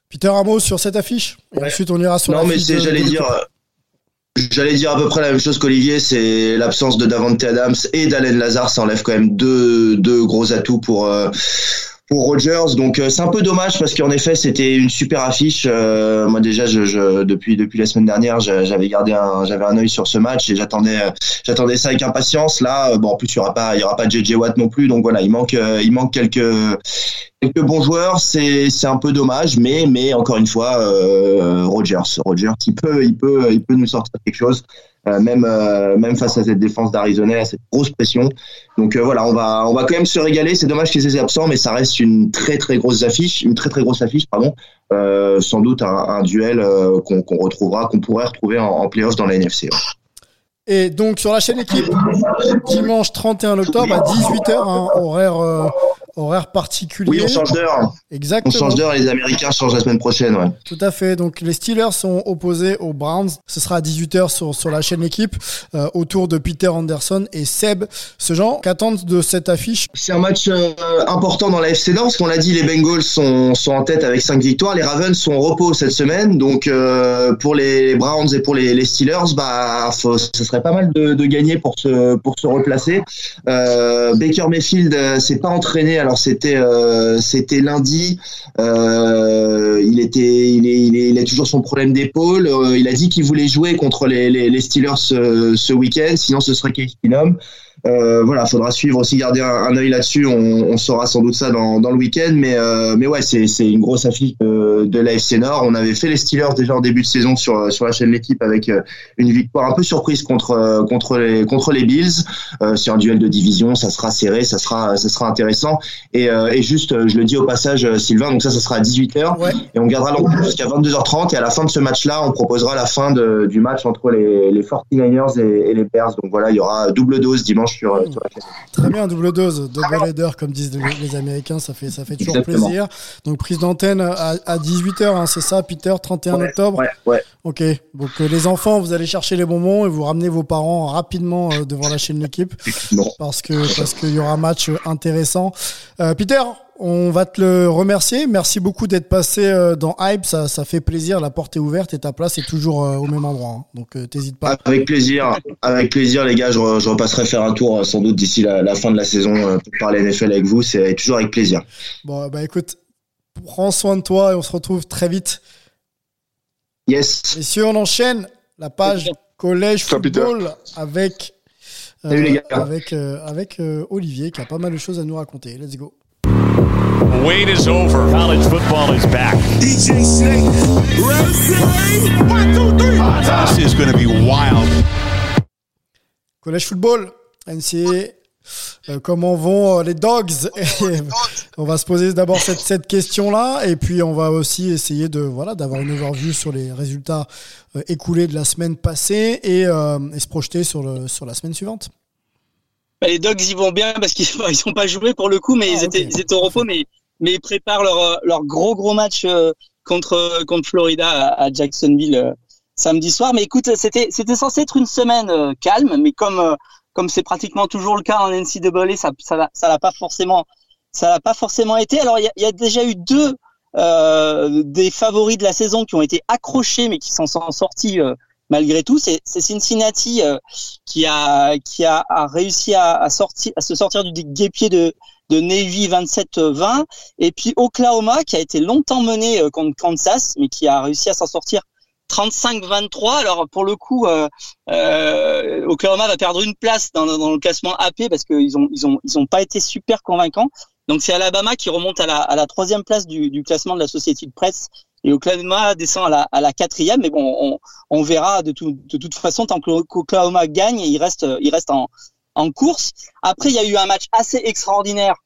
Peter Ramos sur cette affiche. Et ensuite, on ira sur non, mais j'allais dire. J'allais dire à peu près la même chose qu'Olivier, c'est l'absence de Davante Adams et d'Alain Lazare, ça enlève quand même deux, deux gros atouts pour euh, pour Rogers. Donc euh, c'est un peu dommage parce qu'en effet c'était une super affiche. Euh, moi déjà je, je, depuis depuis la semaine dernière j'avais gardé un j'avais un œil sur ce match et j'attendais j'attendais ça avec impatience. Là bon en plus il y aura pas il y aura pas JJ Watt non plus donc voilà il manque il manque quelques quelques bons joueurs, c'est c'est un peu dommage, mais mais encore une fois, euh, Rogers, Rogers, il peut il peut il peut nous sortir quelque chose, euh, même euh, même face à cette défense d'Arizona, à cette grosse pression. Donc euh, voilà, on va on va quand même se régaler. C'est dommage qu'ils soient absents, mais ça reste une très très grosse affiche, une très très grosse affiche, pardon. sans doute un, un duel qu'on qu'on retrouvera, qu'on pourrait retrouver en, en dans la NFC. Et donc sur la chaîne équipe, dimanche 31 octobre à 18h, hein, horaire horaire particulier. Oui, on change d'heure. Exactement. On change d'heure et les Américains changent la semaine prochaine, ouais. Tout à fait. Donc les Steelers sont opposés aux Browns. Ce sera à 18h sur, sur la chaîne équipe euh, autour de Peter Anderson et Seb. Ce genre, qu'attendent de cette affiche? C'est un match euh, important dans la FC Nord, parce qu'on l'a dit, les Bengals sont, sont en tête avec 5 victoires. Les Ravens sont au repos cette semaine. Donc euh, pour les Browns et pour les, les Steelers, bah, faut, ce serait pas mal de, de gagner pour se, pour se replacer. Baker Mayfield s'est pas entraîné alors c'était euh, c'était lundi. Euh, il était il est, il, a toujours son problème d'épaule. Euh, il a dit qu'il voulait jouer contre les, les, Steelers ce, ce week-end. Sinon ce serait Case Keenum. Euh, voilà, faudra suivre aussi, garder un, un œil là-dessus. On, on, saura sans doute ça dans, dans le week-end, mais euh, mais ouais, c'est c'est une grosse affiche euh, de l'AFC Nord. On avait fait les Steelers déjà en début de saison sur sur la chaîne l'équipe avec euh, une victoire un peu surprise contre contre les contre les Bills. c'est un duel de division, ça sera serré, ça sera ça sera intéressant. Et, et juste, je le dis au passage, Sylvain, donc ça, ça sera à 18h et on gardera jusqu'à 22h30 et à la fin de ce match-là, on proposera la fin de, du match entre les, les 49ers et, et les Bears. Donc voilà, il y aura double dose dimanche euh. Très bien, double dose, double header, comme disent les, Américains, ça fait, ça fait toujours plaisir. Donc prise d'antenne à, 18h, hein, c'est ça, Peter, 31 octobre Ouais, ouais. Ok, donc euh, les enfants, vous allez chercher les bonbons et vous ramenez vos parents rapidement euh, devant la chaîne L'équipe. Parce que parce qu'il y aura un match intéressant. Peter, on va te le remercier. Merci beaucoup d'être passé euh, dans Hype. Ça, ça fait plaisir. La porte est ouverte et ta place est toujours euh, au même endroit. Hein. Donc, euh, t'hésites pas. Avec plaisir. Avec plaisir, les gars. Je, repasserai faire un tour sans doute d'ici la, fin de la saison pour parler NFL avec vous. C'est toujours avec plaisir. Bon, bah écoute, prends soin de toi et on se retrouve très vite. Yes. si on enchaîne la page Collège Football avec, avec, avec Olivier qui a pas mal de choses à nous raconter. Let's go. Wait is over. College football is back. DJ Snake. One, two, three. This is going to be wild. Collège football, NCA. Euh, comment vont euh, les dogs? *laughs* On va se poser d'abord cette, cette question-là et puis on va aussi essayer de voilà d'avoir une overview sur les résultats euh, écoulés de la semaine passée et, euh, et se projeter sur, le, sur la semaine suivante. Bah, les Dogs ils vont bien parce qu'ils *laughs* ils sont pas joués pour le coup, mais ils ah, étaient ils étaient au repos, mais mais ils préparent leur leur gros gros match euh, contre contre Florida à, Jacksonville euh, samedi soir. Mais écoute, c'était c'était censé être une semaine euh, calme, mais comme comme c'est pratiquement toujours le cas en NCAA, ça ça ça l'a pas forcément ça l'a pas forcément été. Alors il y a, y a, déjà eu deux euh, des favoris de la saison qui ont été accrochés mais qui s'en sont sortis malgré tout. C'est Cincinnati qui a qui a, réussi à, sortir à se sortir du guépier de de Navy 27-20 et puis Oklahoma qui a été longtemps mené contre Kansas mais qui a réussi à s'en sortir 35-23. Alors pour le coup, euh, euh, Oklahoma va perdre une place dans, dans le classement AP parce qu'ils ont ils ont ils ont pas été super convaincants. Donc c'est Alabama qui remonte à la, à la troisième place du, du classement de la Société de presse et Oklahoma descend à la, à la quatrième. Mais bon, on, on verra de, tout, de toute façon tant que Oklahoma gagne, il reste il reste en en course. Après, il y a eu un match assez extraordinaire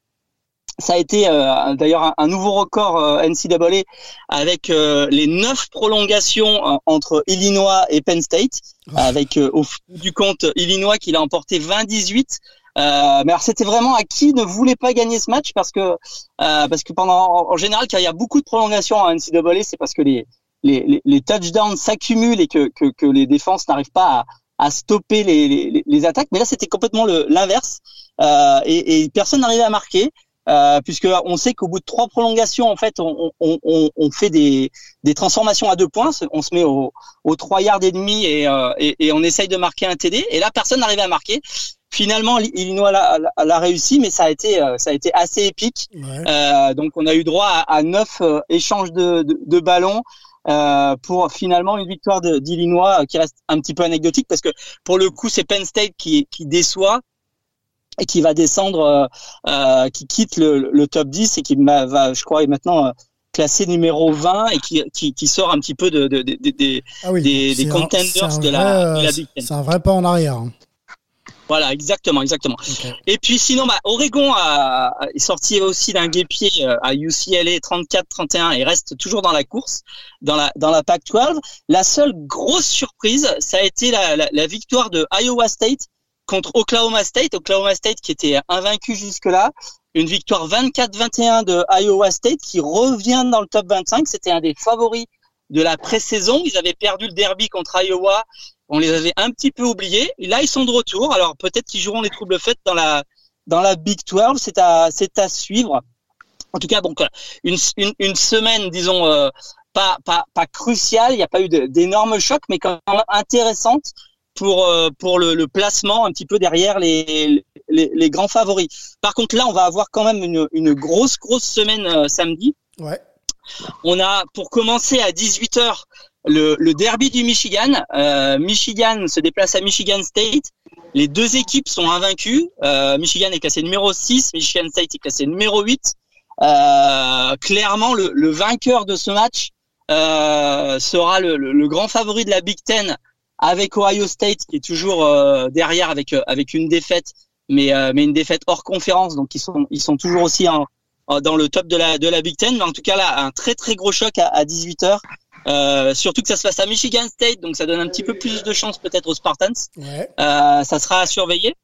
ça a été euh, d'ailleurs un, nouveau record euh, NCAA avec euh, les neuf prolongations entre Illinois et Penn State, avec au bout du compte Illinois qui l'a emporté 20-18. mais alors c'était vraiment à qui ne voulait pas gagner ce match? Parce que parce que pendant en général quand il y a beaucoup de prolongations en NCAA c'est parce que les les, les, touchdowns s'accumulent et que, que, que les défenses n'arrivent pas à, à stopper les, les, les, attaques. Mais là, c'était complètement l'inverse euh, et, et, personne n'arrivait à marquer. Euh, puisque on sait qu'au bout de trois prolongations, en fait, on, on, on, on, fait des, des transformations à deux points. On se met au, au 3 yards et demi euh, et, et, on essaye de marquer un TD. Et là, personne n'arrivait à marquer. Finalement, Illinois l'a réussi, mais ça a été, euh, ça a été assez épique. Euh, donc, on a eu droit à, à neuf euh, échanges de, de, de ballons. Euh, pour finalement une victoire d'Illinois qui reste un petit peu anecdotique parce que pour le coup c'est Penn State qui, qui déçoit et qui va descendre, euh, qui quitte le, le, top 10 et qui va, je crois, maintenant euh, classé numéro 20 et qui, qui, qui, sort un petit peu de, de, de, de ah oui, des, des contenders de, la, de la Big Ten. C'est un vrai pas en arrière. Voilà, exactement, exactement. Okay. Et puis sinon, bah, Oregon a, est sorti aussi d'un guépier à UCLA 34-31 et reste toujours dans la course, dans la dans la Pac-12. La seule grosse surprise, ça a été la, la, la victoire de Iowa State contre Oklahoma State. Oklahoma State qui était invaincu jusque-là. Une victoire 24-21 de Iowa State qui revient dans le top 25. C'était un des favoris de la pré-saison. Ils avaient perdu le derby contre Iowa. On les avait un petit peu oubliés. Et là, ils sont de retour. Alors peut-être qu'ils joueront les troubles faits dans la dans la Big 12. C'est à c'est à suivre. En tout cas, donc une, une, une semaine, disons, euh, pas, pas, pas cruciale. Il n'y a pas eu d'énormes chocs, mais quand même intéressante pour euh, pour le, le, placement un petit peu derrière les, les, les, grands favoris. Par contre, là, on va avoir quand même une, une grosse grosse semaine euh, samedi. Ouais. On a pour commencer à 18h le, derby du Michigan. Euh, Michigan se déplace à Michigan State. Les deux équipes sont invaincues. Euh, Michigan est classé numéro 6, Michigan State est classé numéro 8. Euh, clairement, le, vainqueur de ce match sera le, grand favori de la Big Ten avec Ohio State qui est toujours derrière avec avec une défaite, mais mais une défaite hors conférence, donc ils sont ils sont toujours aussi dans le top de la de la Big Ten. Mais en tout cas là, un très très gros choc à, à 18 h euh, surtout que ça se passe à Michigan State, donc ça donne un petit peu plus de chance peut-être aux Spartans. Ouais. Euh, ça sera à surveiller.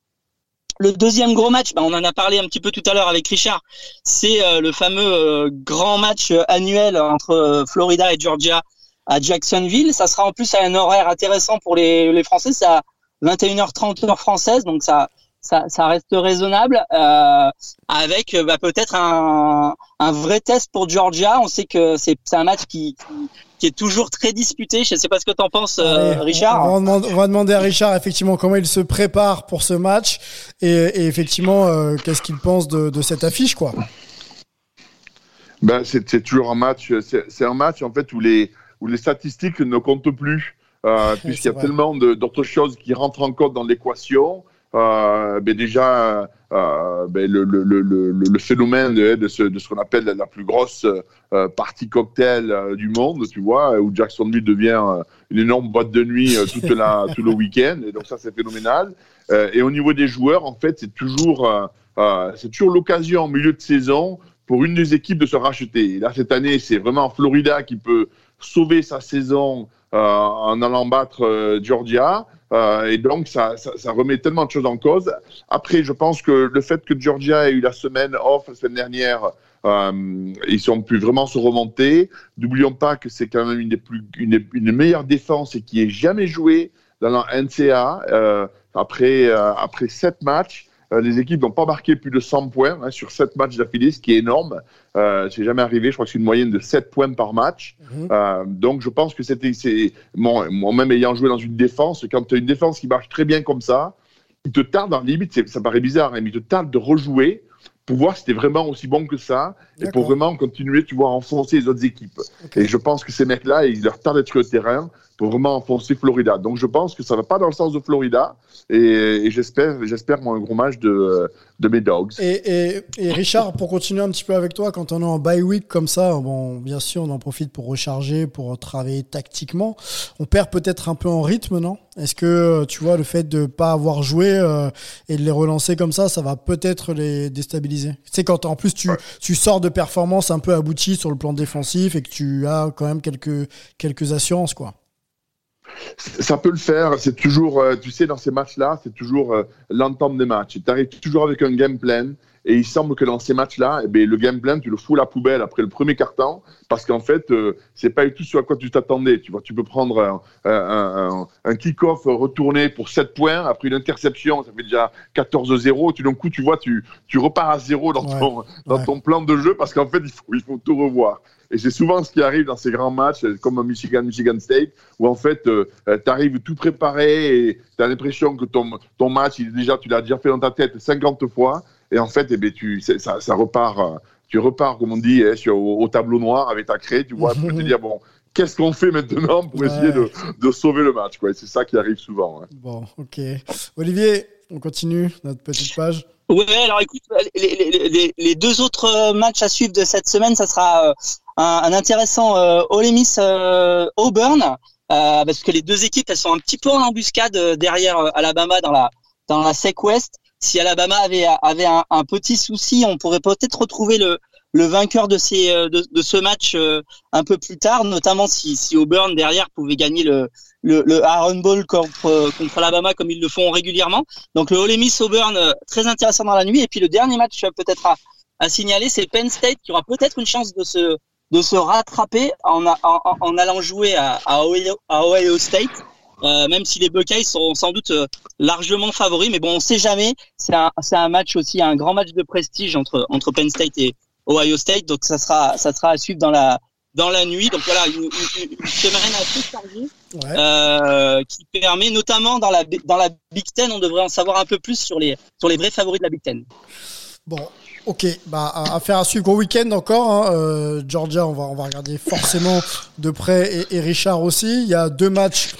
Le deuxième gros match, bah, on en a parlé un petit peu tout à l'heure avec Richard, c'est euh, le fameux grand match annuel entre Florida et Georgia à Jacksonville. Ça sera en plus à un horaire intéressant pour les, les Français. C'est à 21h30 heure française, donc ça, ça, ça reste raisonnable. Euh, avec bah, peut-être un, un vrai test pour Georgia. On sait que c'est un match qui, qui est toujours très disputé. Je ne sais pas ce que tu en penses, euh, Richard. On va, demander, on va, demander, à Richard effectivement comment il se prépare pour ce match et, et effectivement euh, qu'est-ce qu'il pense de, de, cette affiche, quoi. Ben, c'est toujours un match. C'est un match en fait où les où les statistiques ne comptent plus, euh, *laughs* puisqu'il y a vrai. tellement d'autres choses qui rentrent en compte dans l'équation. Euh, ben déjà, euh, ben le, le, le, le, phénomène de, de ce, de ce qu'on appelle la plus grosse euh, partie cocktail du monde, tu vois, où Jacksonville devient une énorme boîte de nuit toute la, *laughs* tout le week-end. Et donc ça, c'est phénoménal. et au niveau des joueurs, en fait, c'est toujours, c'est toujours l'occasion en milieu de saison pour une des équipes de se racheter. Et là, cette année, c'est vraiment Florida qui peut sauver sa saison euh, en allant battre euh, Georgia. Euh, et donc, ça, remet tellement de choses en cause. Après, je pense que le fait que Georgia ait eu la semaine off la semaine dernière, euh, ils ont pu vraiment se remonter. N'oublions pas que c'est quand même une des plus, une, meilleure défense et qui ait jamais joué dans la NCA euh, après sept matchs. Euh, les équipes n'ont pas marqué plus de 100 points hein, sur 7 matchs d'affilée, ce qui est énorme. Euh, c'est jamais arrivé. Je crois que c'est une moyenne de 7 points par match. Mhm. Euh, donc, je pense que c'était, moi-même ayant joué dans une défense, quand tu as une défense qui marche très bien comme ça, il te tarde, en limite, ça paraît bizarre, hein, mais il te tarde de rejouer pour voir si c'était vraiment aussi bon que ça et pour vraiment continuer, tu vois, à enfoncer les autres équipes. Et je pense que ces mecs-là, il leur tarde d'être sur le terrain pour vraiment enfoncer Florida. Donc je pense que ça va pas dans le sens de Florida et, et j'espère, j'espère moi un gros match de, de mes Dogs. Et, et, et Richard, pour continuer un petit peu avec toi, quand on est en bye week comme ça, bon, bien sûr, on en profite pour recharger, pour travailler tactiquement. On perd peut-être un peu en rythme, non? Est-ce que tu vois le fait de pas avoir joué euh, et de les relancer comme ça, ça va peut-être les déstabiliser? Tu sais, quand en plus tu, tu sors de performances un peu abouties sur le plan défensif et que tu as quand même quelques quelques assurances, quoi. Ça peut le faire. C'est toujours, euh, tu sais, dans ces matchs-là, c'est toujours euh, l'entente des matchs. Tu arrives toujours avec un game plan. Et il semble que dans ces matchs-là, eh ben, le game plan, tu le fous à la poubelle après le premier carton, parce qu'en fait, euh, c'est pas du tout ce à quoi tu t'attendais. Tu vois, tu peux prendre un, un, un, un kick-off retourné pour 7 points, après une interception, ça fait déjà 14-0. Tu d'un coup, tu vois, tu, tu repars à zéro dans, Ouais. ton, dans Ouais. ton plan de jeu, parce qu'en fait, il faut, il faut tout revoir. Et c'est souvent ce qui arrive dans ces grands matchs, euh, comme à Michigan, Michigan State, où en fait, tu arrives tout préparé et tu as l'impression que ton, ton match, il est déjà, tu l'as déjà fait dans ta tête 50 fois. Et en fait, eh ben, tu, ça, ça repart, euh, tu repars, comme on dit, hein, sur, au, au tableau noir avec ta craie, tu vois, pour te dire, bon, qu'est-ce qu'on fait maintenant pour Ouais. essayer de, de sauver le match, quoi. Et c'est ça qui arrive souvent. hein. Bon, ok. Olivier, on continue notre petite page. Ouais, alors écoute, les, les- les- les deux autres euh, matchs à suivre de cette semaine, ça sera euh, un, intéressant euh, Ole Miss euh, Auburn, euh, parce que les deux équipes, elles sont un petit peu en embuscade euh, derrière Alabama dans la dans la SEC West. Si Alabama avait avait un, un petit souci, on pourrait peut-être retrouver le le vainqueur de ces de, de ce match un peu plus tard, notamment si si Auburn derrière pouvait gagner le le, le Iron Bowl contre contre Alabama comme ils le font régulièrement. Donc le Ole Miss Auburn très intéressant dans la nuit et puis le dernier match peut-être à, à signaler c'est Penn State qui aura peut-être une chance de se de se rattraper en, a- en, allant jouer à, à, Ohio, à Ohio State. Euh, même si les Buckeyes sont sans doute euh, largement favoris, mais bon, on sait jamais. C'est un, un match aussi, un grand match de prestige entre entre Penn State et Ohio State, donc ça sera ça sera à suivre dans la dans la nuit. Donc voilà, une, une- une semaine assez chargée Ouais. euh, qui permet notamment dans la dans la Big Ten, on devrait en savoir un peu plus sur les sur les vrais favoris de la Big Ten. Bon, ok, bah à- affaire à suivre gros week-end encore. hein. Euh, Georgia, on va on va regarder forcément de près et, et Richard aussi. Il y a deux matchs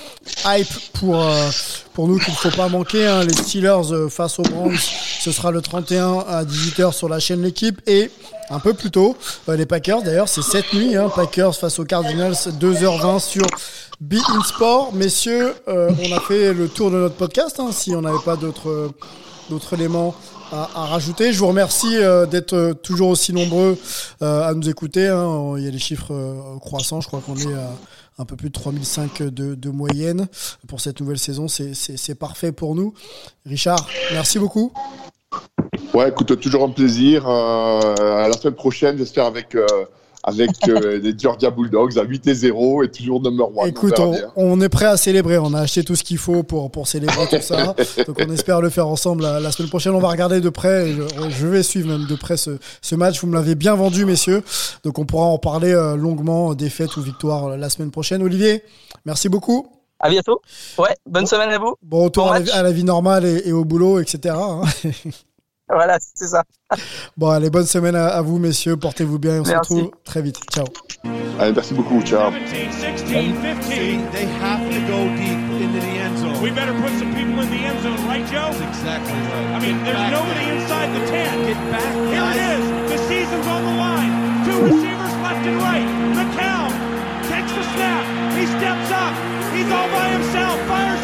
hype pour euh, pour nous qu'il ne faut pas manquer. hein. Les Steelers euh, face aux Browns, ce sera le 31 à 18h sur la chaîne l'équipe et un peu plus tôt euh, les Packers. D'ailleurs, c'est cette nuit. Hein, Packers face aux Cardinals, 2h20 sur Be In Sport. Messieurs, euh, on a fait le tour de notre podcast. hein, si on n'avait pas d'autres d'autres éléments à, rajouter. Je vous remercie euh, d'être euh, toujours aussi nombreux euh, à nous écouter. hein. Il y a des chiffres croissants. Je crois qu'on est à un peu plus de 3005 de, de moyenne pour cette nouvelle saison. C'est- parfait pour nous. Richard, merci beaucoup. Ouais, écoute, toujours un plaisir. À la semaine prochaine, j'espère avec, avec euh, *laughs* les Georgia Bulldogs à 8 et 0 et toujours number one. Écoute, on, est prêt à célébrer. On a acheté tout ce qu'il faut pour, pour célébrer tout ça. *laughs* Donc on espère le faire ensemble la, la semaine prochaine. On va regarder de près. Je, je vais suivre même de près ce, ce match. Vous me l'avez bien vendu, messieurs. Donc on pourra en parler euh, longuement, défaite ou victoire euh, la semaine prochaine. Olivier, merci beaucoup. À bientôt. Ouais, bonne semaine à vous. Bon retour Bon à, la, à la vie normale et, et au boulot, etc. hein. *laughs* Voilà, c'est ça. Bon, allez, bonne semaine à, à vous, messieurs. Portez-vous bien. On se retrouve très vite. Ciao. Allez, merci beaucoup. Ciao. 17, 16, 15. They have to go deep into the end zone. We better put some people in the end zone, right, Joe? That's exactly right. I mean, there's back nobody inside the 10. Get back, Here it guys. is. The season's on the line. Two receivers left and right. McCown takes the snap. He steps up. He's all by himself. Fires